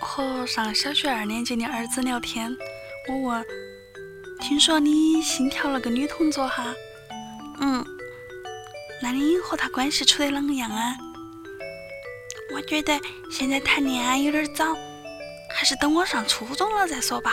和上小学二年级的儿子聊天，我问：“听说你新调了个女同桌哈？”“嗯。”“那你和她关系处得啷个样啊？”“我觉得现在谈恋爱有点早，还是等我上初中了再说吧。”